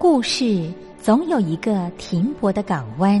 故事总有一个停泊的港湾。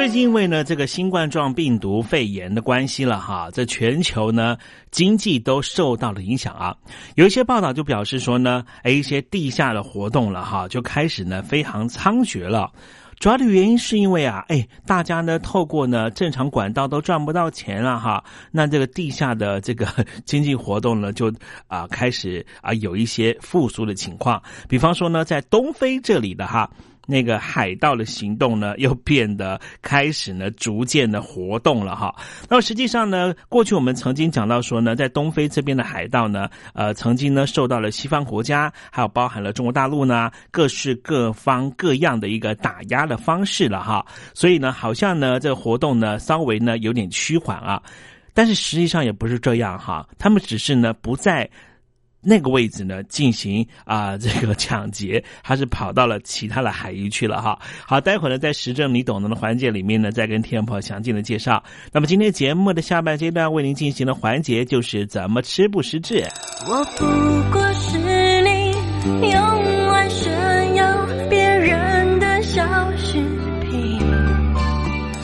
最近因为呢这个新冠状病毒肺炎的关系了哈，在全球呢经济都受到了影响啊。有一些报道就表示说呢，哎一些地下的活动了哈，就开始呢非常猖獗了。主要的原因是因为啊，哎，大家呢透过呢正常管道都赚不到钱了哈，那这个地下的这个经济活动呢就啊开始啊有一些复苏的情况。比方说呢，在东非这里的哈。那个海盗的行动呢，又变得开始呢，逐渐的活动了哈。那么实际上呢，过去我们曾经讲到说呢，在东非这边的海盗呢，呃，曾经呢受到了西方国家，还有包含了中国大陆呢，各式各方各样的一个打压的方式了哈。所以呢，好像呢，这个活动呢，稍微呢有点趋缓啊。但是实际上也不是这样哈，他们只是呢不在。那个位置呢，进行啊 这个抢劫，还是跑到了其他的海域去了哈。好，待会儿呢，在时政你懂得的环节里面呢，再跟听众朋友详尽的介绍。那么今天节目的下半阶段为您进行的环节就是怎么吃不失智。我不过是你用来炫耀别人的小饰品，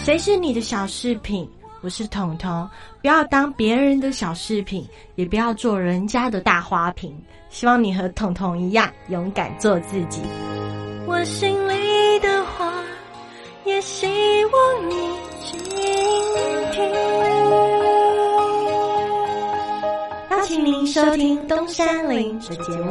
谁是你的小饰品？我是彤彤，不要当别人的小饰品，也不要做人家的大花瓶。希望你和彤彤一样，勇敢做自己。我心里的话，也希望你倾听。邀请您收听东山林的节目。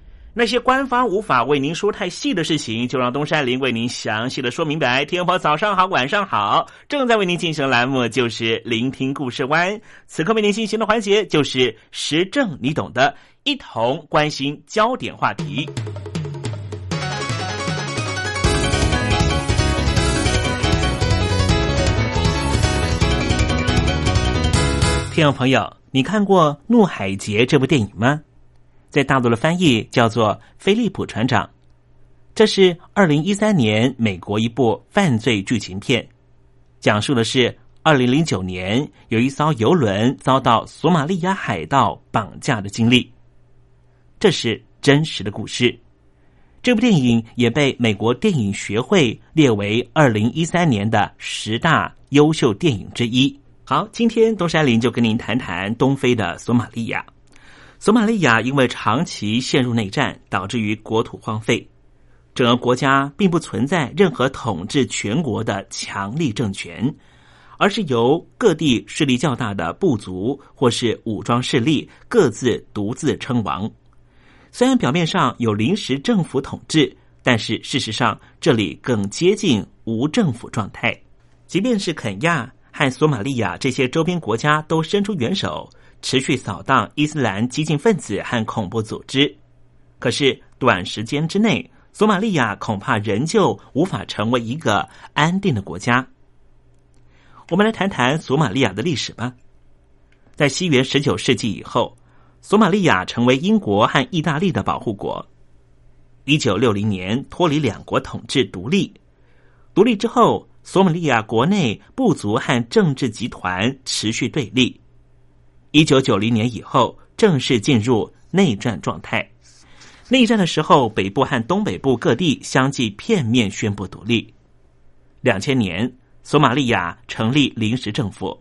那些官方无法为您说太细的事情，就让东山林为您详细的说明白。天婆早上好，晚上好，正在为您进行的栏目就是聆听故事湾。此刻为您进行的环节就是时政，你懂的，一同关心焦点话题。听众朋友，你看过《怒海劫》这部电影吗？在大陆的翻译叫做《菲利普船长》，这是二零一三年美国一部犯罪剧情片，讲述的是二零零九年有一艘游轮遭到索马利亚海盗绑架的经历。这是真实的故事。这部电影也被美国电影学会列为二零一三年的十大优秀电影之一。好，今天东山林就跟您谈谈东非的索马利亚。索马利亚因为长期陷入内战，导致于国土荒废，整个国家并不存在任何统治全国的强力政权，而是由各地势力较大的部族或是武装势力各自独自称王。虽然表面上有临时政府统治，但是事实上这里更接近无政府状态。即便是肯亚。和索马利亚这些周边国家都伸出援手，持续扫荡伊斯兰激进分子和恐怖组织。可是短时间之内，索马利亚恐怕仍旧无法成为一个安定的国家。我们来谈谈索马利亚的历史吧。在西元十九世纪以后，索马利亚成为英国和意大利的保护国。一九六零年脱离两国统治独立，独立之后。索马利亚国内部族和政治集团持续对立。一九九零年以后，正式进入内战状态。内战的时候，北部和东北部各地相继片面宣布独立。两千年，索马利亚成立临时政府，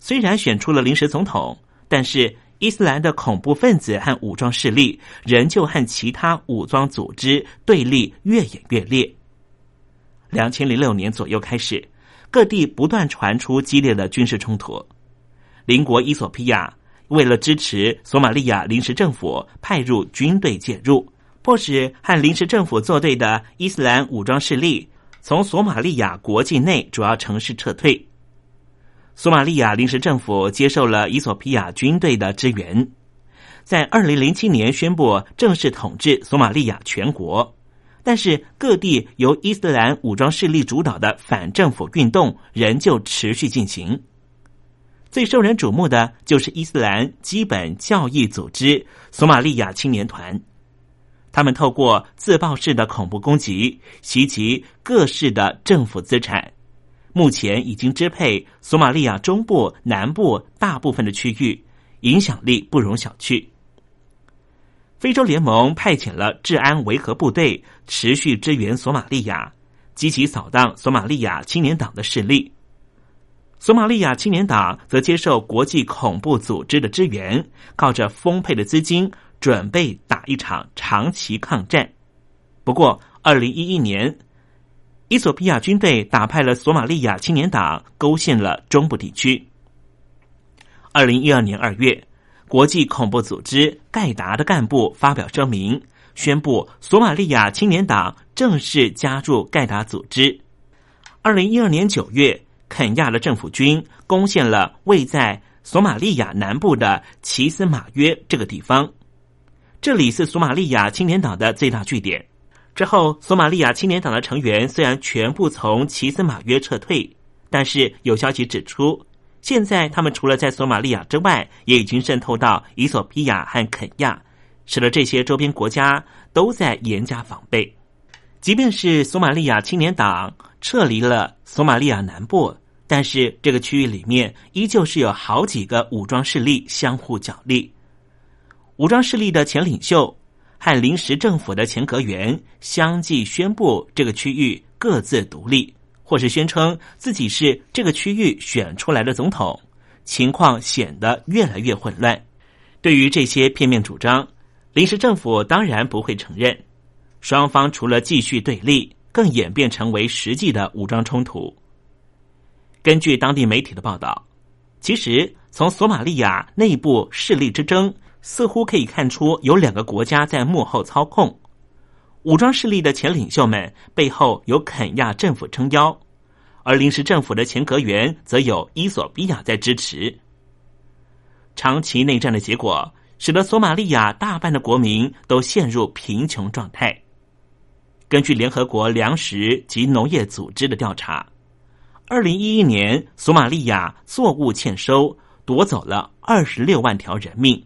虽然选出了临时总统，但是伊斯兰的恐怖分子和武装势力仍旧和其他武装组织对立越演越烈。两千零六年左右开始，各地不断传出激烈的军事冲突。邻国伊索比亚为了支持索马利亚临时政府，派入军队介入，迫使和临时政府作对的伊斯兰武装势力从索马利亚国境内主要城市撤退。索马利亚临时政府接受了伊索比亚军队的支援，在二零零七年宣布正式统治索马利亚全国。但是，各地由伊斯兰武装势力主导的反政府运动仍旧持续进行。最受人瞩目的就是伊斯兰基本教义组织索马利亚青年团，他们透过自爆式的恐怖攻击袭击各市的政府资产，目前已经支配索马利亚中部、南部大部分的区域，影响力不容小觑。非洲联盟派遣了治安维和部队，持续支援索马利亚，积极扫荡索马利亚青年党的势力。索马利亚青年党则接受国际恐怖组织的支援，靠着丰沛的资金，准备打一场长期抗战。不过，二零一一年，伊索比亚军队打败了索马利亚青年党，勾陷了中部地区。二零一二年二月。国际恐怖组织盖达的干部发表声明，宣布索马利亚青年党正式加入盖达组织。二零一二年九月，肯亚的政府军攻陷了位在索马利亚南部的奇斯马约这个地方，这里是索马利亚青年党的最大据点。之后，索马利亚青年党的成员虽然全部从奇斯马约撤退，但是有消息指出。现在，他们除了在索马利亚之外，也已经渗透到伊索比亚和肯亚，使得这些周边国家都在严加防备。即便是索马利亚青年党撤离了索马利亚南部，但是这个区域里面依旧是有好几个武装势力相互角力。武装势力的前领袖和临时政府的前阁员相继宣布，这个区域各自独立。或是宣称自己是这个区域选出来的总统，情况显得越来越混乱。对于这些片面主张，临时政府当然不会承认。双方除了继续对立，更演变成为实际的武装冲突。根据当地媒体的报道，其实从索马利亚内部势力之争似乎可以看出有两个国家在幕后操控。武装势力的前领袖们背后有肯亚政府撑腰，而临时政府的前阁员则有伊索比亚在支持。长期内战的结果，使得索马利亚大半的国民都陷入贫穷状态。根据联合国粮食及农业组织的调查，二零一一年索马利亚作物欠收，夺走了二十六万条人命，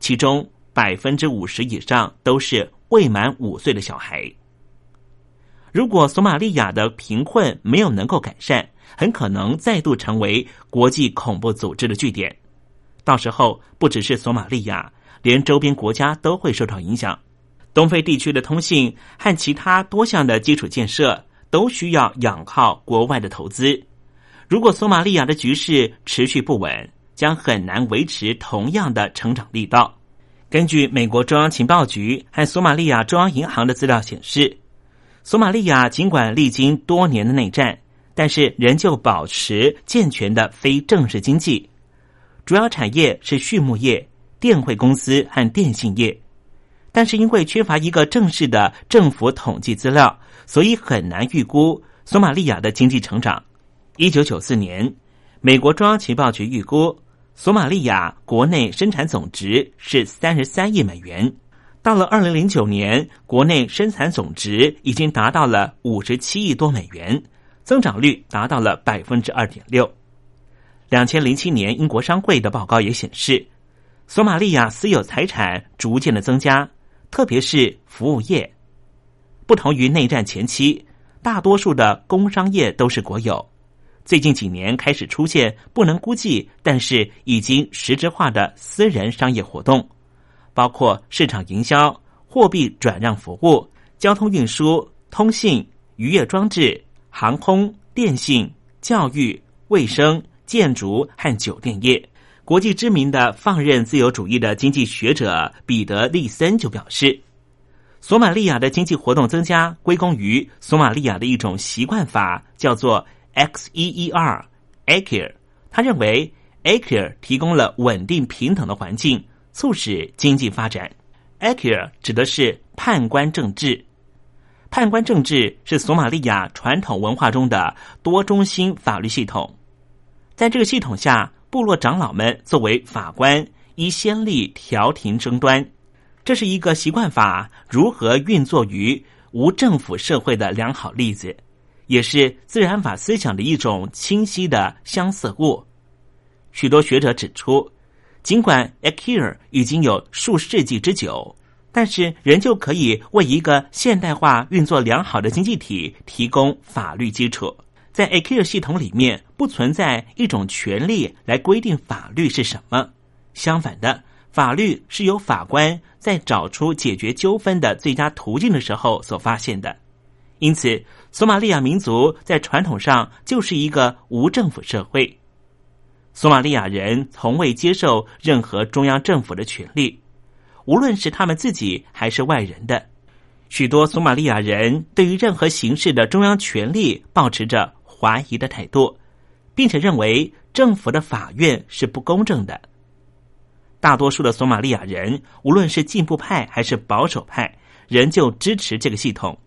其中百分之五十以上都是未满五岁的小孩。如果索马利亚的贫困没有能够改善，很可能再度成为国际恐怖组织的据点。到时候，不只是索马利亚，连周边国家都会受到影响。东非地区的通信和其他多项的基础建设都需要仰靠国外的投资。如果索马利亚的局势持续不稳，将很难维持同样的成长力道。根据美国中央情报局和索马利亚中央银行的资料显示，索马利亚尽管历经多年的内战，但是仍旧保持健全的非正式经济。主要产业是畜牧业、电汇公司和电信业，但是因为缺乏一个正式的政府统计资料，所以很难预估索马利亚的经济成长。一九九四年，美国中央情报局预估索马利亚国内生产总值是三十三亿美元，到了二零零九年，国内生产总值已经达到了五十七亿多美元，增长率达到了百分之二点六。两千零七年，英国商会的报告也显示，索马利亚私有财产逐渐的增加，特别是服务业。不同于内战前期，大多数的工商业都是国有。最近几年开始出现不能估计，但是已经实质化的私人商业活动，包括市场营销、货币转让服务、交通运输、通信、渔业装置、航空、电信、教育、卫生。建筑和酒店业，国际知名的放任自由主义的经济学者彼得利森就表示，索马利亚的经济活动增加归功于索马利亚的一种习惯法，叫做 X E E R，Akir。他认为 Akir 提供了稳定平等的环境，促使经济发展。Akir 指的是判官政治，判官政治是索马利亚传统文化中的多中心法律系统。在这个系统下，部落长老们作为法官，依先例调停争端。这是一个习惯法如何运作于无政府社会的良好例子，也是自然法思想的一种清晰的相似物。许多学者指出，尽管 Akir 已经有数世纪之久，但是仍旧可以为一个现代化、运作良好的经济体提供法律基础。在 a q 系统里面不存在一种权利来规定法律是什么，相反的，法律是由法官在找出解决纠纷的最佳途径的时候所发现的。因此，索马利亚民族在传统上就是一个无政府社会。索马利亚人从未接受任何中央政府的权利，无论是他们自己还是外人的。许多索马利亚人对于任何形式的中央权力保持着。怀疑的态度，并且认为政府的法院是不公正的。大多数的索马利亚人，无论是进步派还是保守派，仍旧支持这个系统。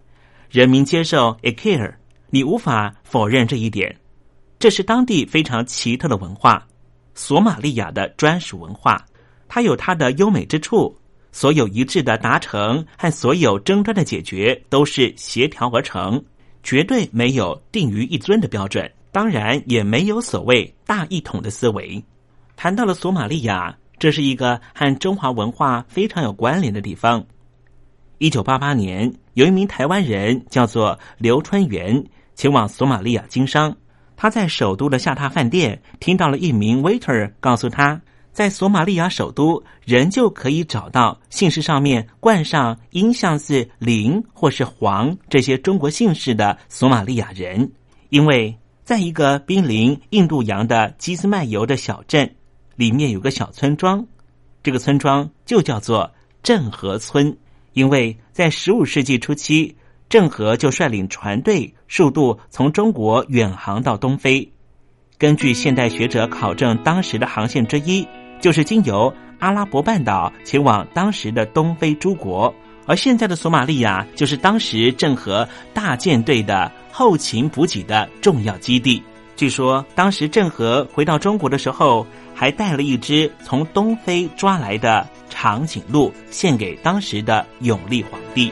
人民接受 Akir，你无法否认这一点。这是当地非常奇特的文化，索马利亚的专属文化。它有它的优美之处。所有一致的达成和所有争端的解决，都是协调而成。绝对没有定于一尊的标准，当然也没有所谓大一统的思维。谈到了索马利亚，这是一个和中华文化非常有关联的地方。一九八八年，有一名台湾人叫做刘春元，前往索马利亚经商。他在首都的下榻饭店听到了一名 waiter 告诉他。在索马利亚首都，仍旧可以找到姓氏上面冠上音像字林或是黄这些中国姓氏的索马利亚人，因为在一个濒临印度洋的基斯麦尤的小镇里面有个小村庄，这个村庄就叫做郑和村，因为在十五世纪初期，郑和就率领船队数度从中国远航到东非，根据现代学者考证，当时的航线之一。就是经由阿拉伯半岛，前往当时的东非诸国。而现在的索马利亚，就是当时郑和大舰队的后勤补给的重要基地。据说，当时郑和回到中国的时候，还带了一只从东非抓来的长颈鹿，献给当时的永历皇帝。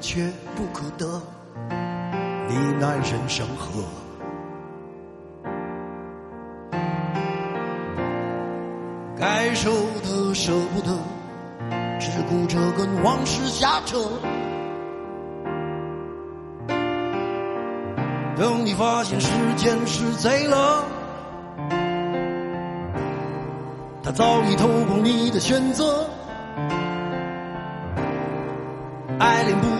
却不可得，你难人生何？该受的舍不得，只顾着跟往事瞎扯。等你发现时间是贼了，他早已偷光你的选择，爱恋不。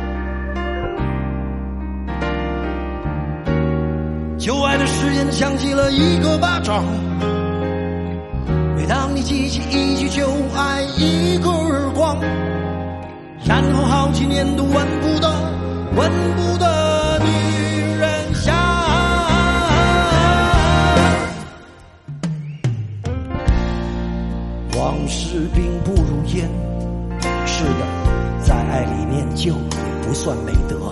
旧爱的誓言响起了一个巴掌，每当你记起一句旧爱，一个耳光，然后好几年都闻不得，闻不得女人香。往事并不如烟，是的，在爱里念旧也不算美德。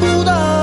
不到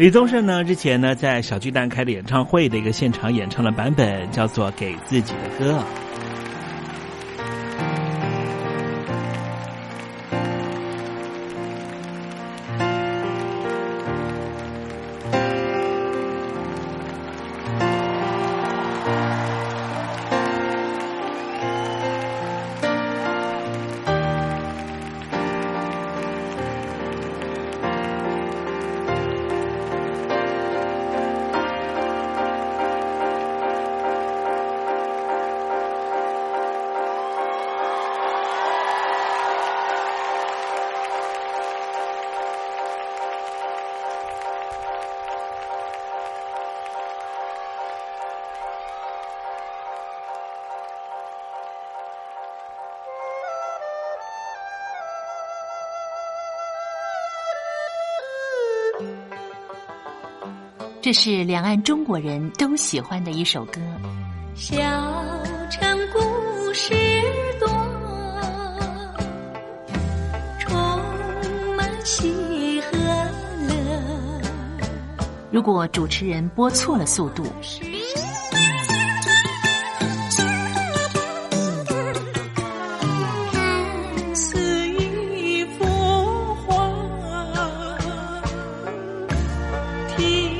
李宗盛呢，之前呢在小巨蛋开的演唱会的一个现场演唱的版本，叫做《给自己的歌》。这是两岸中国人都喜欢的一首歌，小城故事多。充满喜和乐。如果主持人播错了速度。似一幅画。听。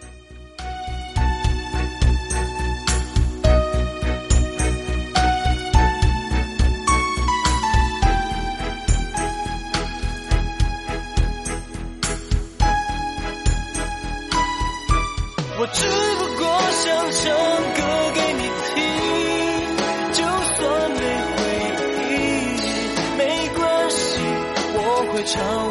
我只不过想唱歌给你听，就算没回应，没关系，我会唱。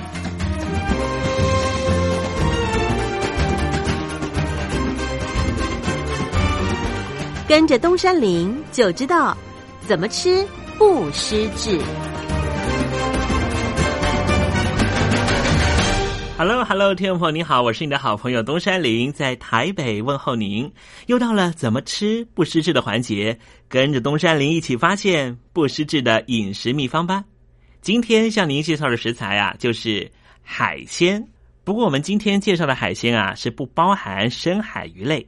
跟着东山林就知道怎么吃不失智。Hello，Hello，听众朋友您好，我是你的好朋友东山林，在台北问候您。又到了怎么吃不失智的环节，跟着东山林一起发现不失智的饮食秘方吧。今天向您介绍的食材啊，就是海鲜。不过我们今天介绍的海鲜啊，是不包含深海鱼类。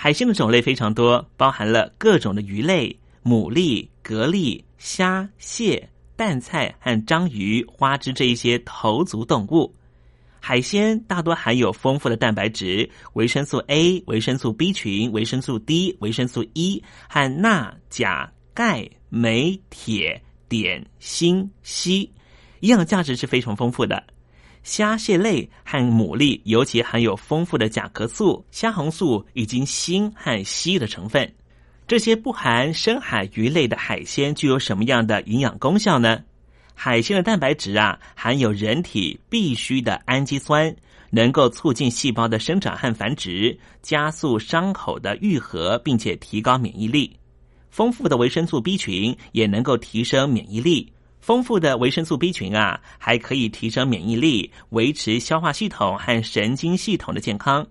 海鲜的种类非常多，包含了各种的鱼类、牡蛎、蛤蜊、虾、蟹、淡菜和章鱼、花枝这一些头足动物。海鲜大多含有丰富的蛋白质、维生素 A、维生素 B 群、维生素 D、维生素 E 和钠、钾、钙、镁、铁、碘、锌、硒，营养价值是非常丰富的。虾蟹类和牡蛎尤其含有丰富的甲壳素、虾红素以及锌和硒的成分。这些不含深海鱼类的海鲜具有什么样的营养功效呢？海鲜的蛋白质啊，含有人体必需的氨基酸，能够促进细胞的生长和繁殖，加速伤口的愈合，并且提高免疫力。丰富的维生素 B 群也能够提升免疫力。丰富的维生素 B 群啊，还可以提升免疫力，维持消化系统和神经系统的健康。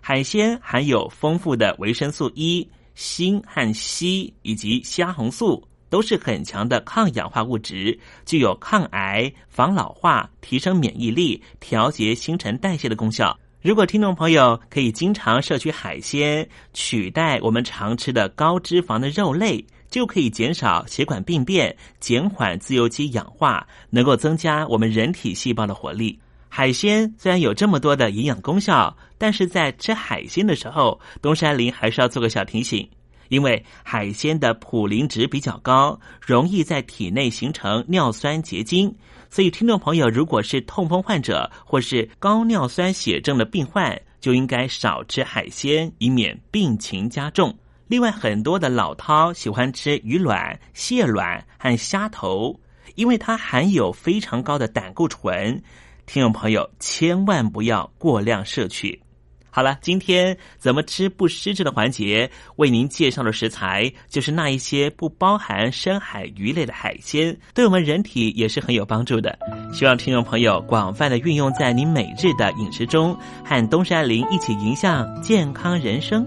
海鲜含有丰富的维生素 E、锌和硒以及虾红素、都是很强的抗氧化物质，具有抗癌、防老化、提升免疫力、调节新陈代谢的功效。如果听众朋友可以经常摄取海鲜，取代我们常吃的高脂肪的肉类，就可以减少血管病变，减缓自由基氧化，能够增加我们人体细胞的活力。海鲜虽然有这么多的营养功效，但是在吃海鲜的时候，东山林还是要做个小提醒，因为海鲜的普林值比较高，容易在体内形成尿酸结晶。所以，听众朋友，如果是痛风患者或是高尿酸血症的病患，就应该少吃海鲜，以免病情加重。另外，很多的老饕喜欢吃鱼卵、蟹卵和虾头，因为它含有非常高的胆固醇。听众朋友，千万不要过量摄取。好了，今天怎么吃不失智的环节，为您介绍的食材就是那一些不包含深海鱼类的海鲜，对我们人体也是很有帮助的。希望听众朋友广泛的运用在您每日的饮食中，和东山林一起迎向健康人生。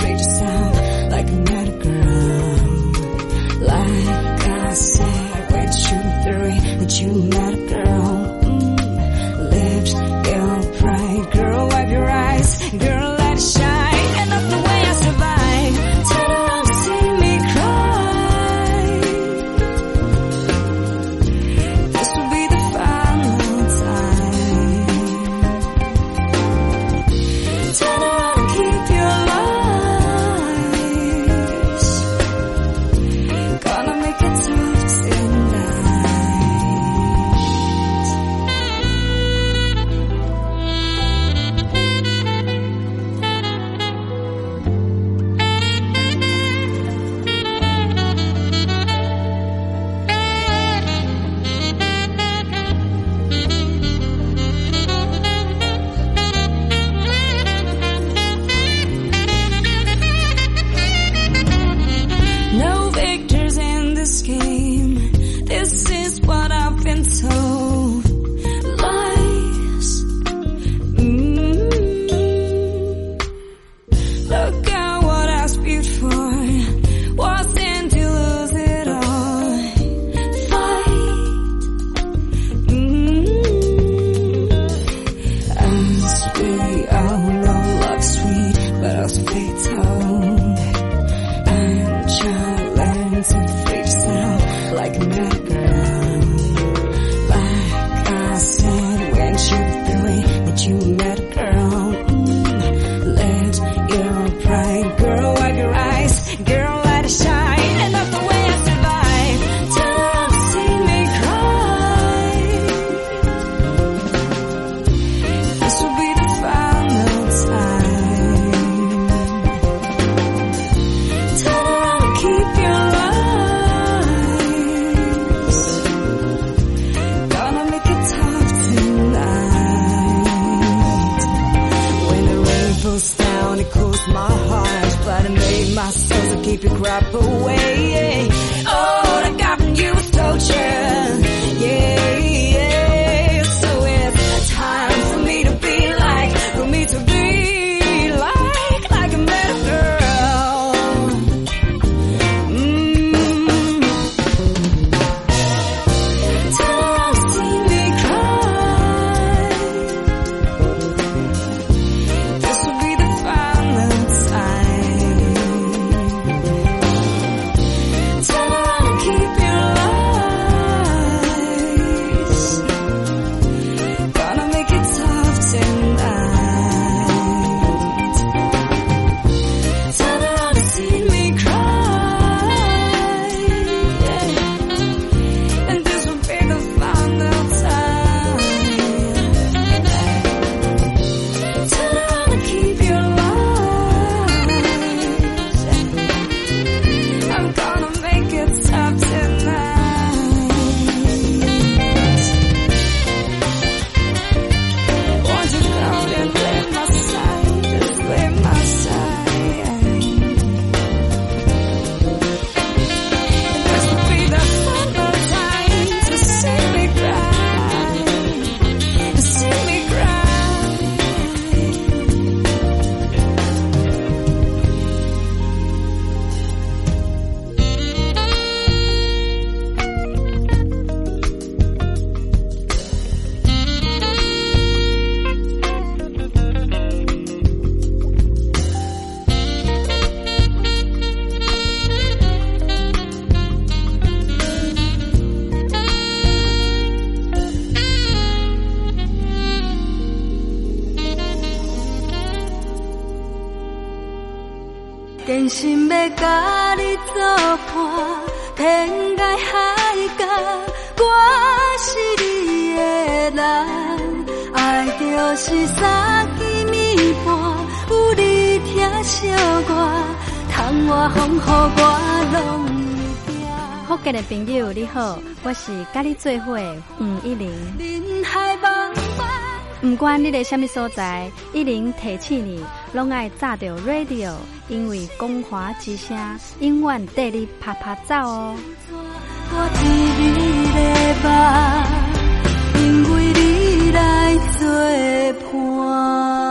sound like a mad 朋友你好，我是甲你做伙的黄一玲。不管你在什么所在，一零提醒你，拢爱炸着 radio，因为光华之声永远带你啪啪走哦。因为你来作伴。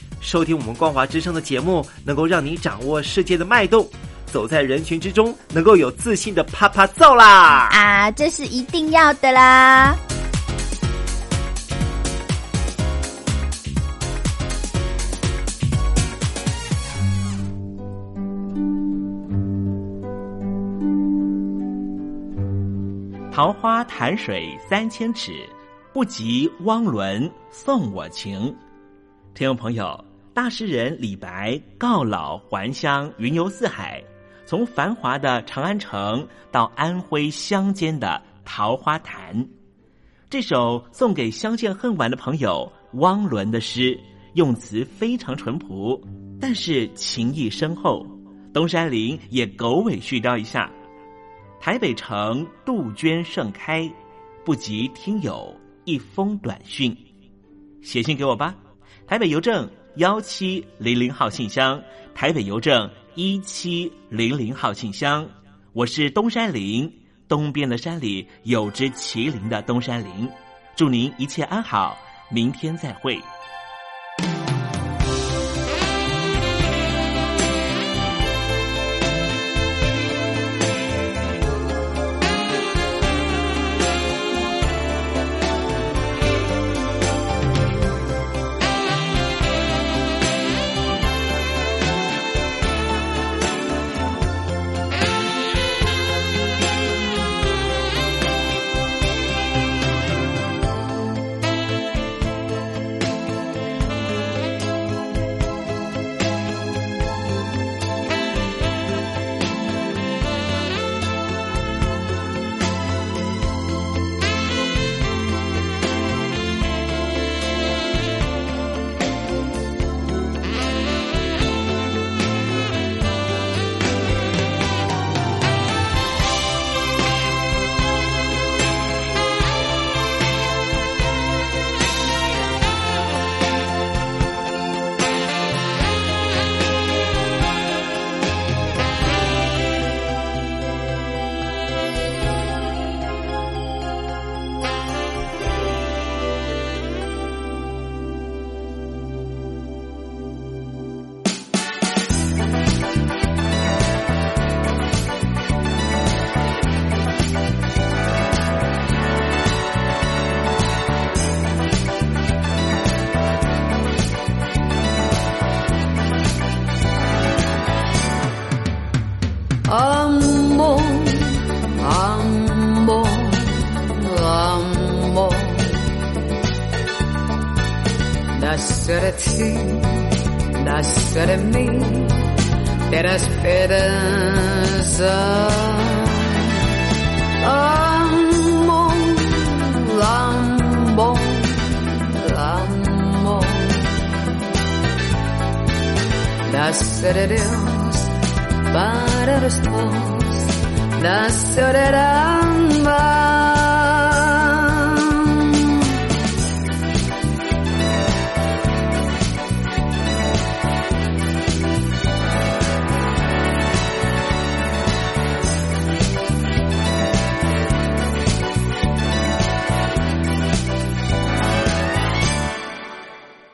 收听我们光华之声的节目，能够让你掌握世界的脉动，走在人群之中，能够有自信的啪啪造啦！啊，这是一定要的啦！桃花潭水三千尺，不及汪伦送我情。听众朋友。大诗人李白告老还乡，云游四海，从繁华的长安城到安徽乡间的桃花潭。这首送给相见恨晚的朋友汪伦的诗，用词非常淳朴，但是情意深厚。东山林也狗尾续貂一下：台北城杜鹃盛开，不及听友一封短讯，写信给我吧，台北邮政。幺七零零号信箱，台北邮政一七零零号信箱。我是东山林，东边的山里有只麒麟的东山林。祝您一切安好，明天再会。